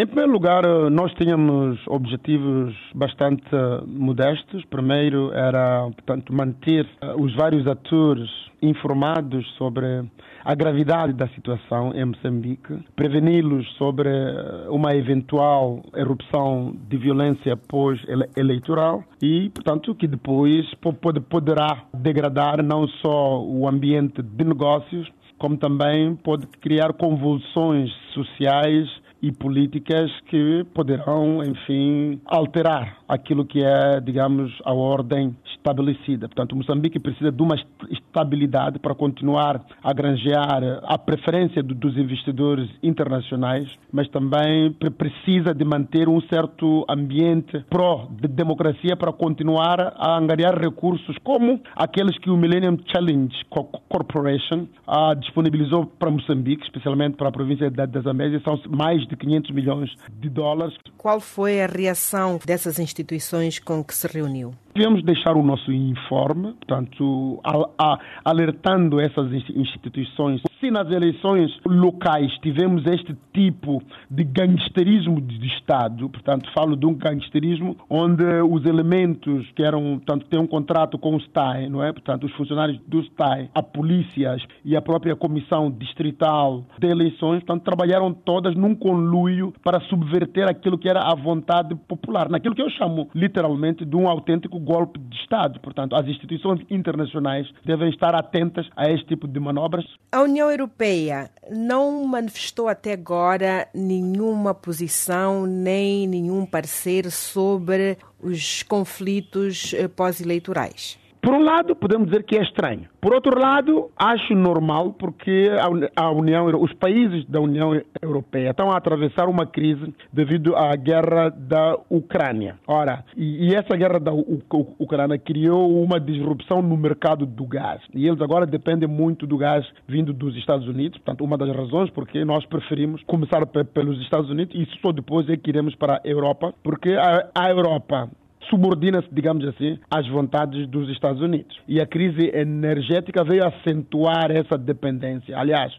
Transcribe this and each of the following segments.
Em primeiro lugar, nós tínhamos objetivos bastante modestos. Primeiro era, portanto, manter os vários atores informados sobre a gravidade da situação em Moçambique, preveni-los sobre uma eventual erupção de violência pós-eleitoral e, portanto, que depois poderá degradar não só o ambiente de negócios, como também pode criar convulsões sociais e políticas que poderão, enfim, alterar aquilo que é, digamos, a ordem estabelecida. Portanto, Moçambique precisa de uma estabilidade para continuar a granjear a preferência dos investidores internacionais, mas também precisa de manter um certo ambiente pró-democracia para continuar a angariar recursos como aqueles que o Millennium Challenge Corporation ah, disponibilizou para Moçambique, especialmente para a província da Zambésia, são mais de 500 milhões de dólares. Qual foi a reação dessas instituições com que se reuniu? Devemos deixar o nosso informe, portanto, alertando essas instituições. Se nas eleições locais tivemos este tipo de gangsterismo de Estado, portanto, falo de um gangsterismo onde os elementos que eram, portanto, têm um contrato com o STAI, não é? Portanto, os funcionários do STAI, a polícias e a própria comissão distrital de eleições, portanto, trabalharam todas num conluio para subverter aquilo que era a vontade popular, naquilo que eu chamo literalmente de um autêntico golpe de Estado. Portanto, as instituições internacionais devem estar atentas a este tipo de manobras. A União Europeia não manifestou até agora nenhuma posição nem nenhum parecer sobre os conflitos eh, pós-eleitorais. Por um lado, podemos dizer que é estranho. Por outro lado, acho normal porque a União, os países da União Europeia estão a atravessar uma crise devido à guerra da Ucrânia. Ora, e, essa guerra da Ucrânia criou uma disrupção no mercado do gás. E eles agora dependem muito do gás vindo dos Estados Unidos. Portanto, uma das razões porque nós preferimos começar pelos Estados Unidos e só depois é que iremos para a Europa, porque a, Europa subordina-se, digamos assim, às vontades dos Estados Unidos. E a crise energética veio acentuar essa dependência. Aliás,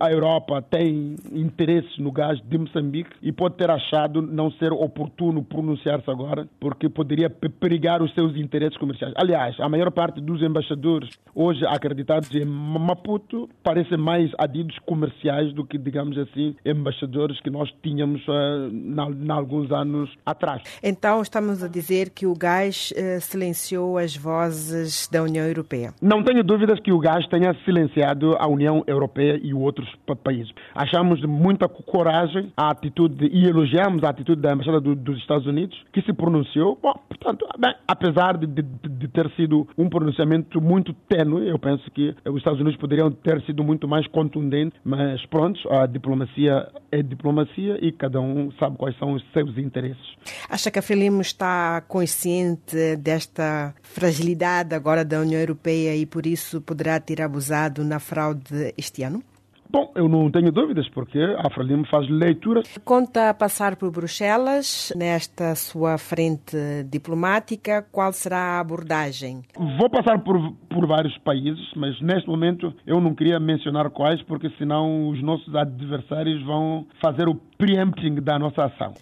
a Europa tem interesse no gás de Moçambique e pode ter achado não ser oportuno pronunciar-se agora, porque poderia perigar os seus interesses comerciais. Aliás, a maior parte dos embaixadores hoje acreditados em Maputo parecem mais adidos comerciais do que, digamos assim, embaixadores que nós tínhamos uh, na, na alguns anos atrás. Então, estamos a dizer dizer que o gás uh, silenciou as vozes da União Europeia? Não tenho dúvidas que o gás tenha silenciado a União Europeia e outros países. Achamos de muita coragem a atitude e elogiamos a atitude da Embaixada do, dos Estados Unidos, que se pronunciou. Bom, portanto, bem, apesar de, de, de ter sido um pronunciamento muito tênue, eu penso que os Estados Unidos poderiam ter sido muito mais contundentes, mas pronto, a diplomacia é diplomacia e cada um sabe quais são os seus interesses. Acha que a Frelimo está consciente desta fragilidade agora da União Europeia e por isso poderá ter abusado na fraude este ano? Bom, eu não tenho dúvidas, porque a Frelimo faz leituras. Conta passar por Bruxelas nesta sua frente diplomática. Qual será a abordagem? Vou passar por, por vários países, mas neste momento eu não queria mencionar quais, porque senão os nossos adversários vão fazer o preempting da nossa ação.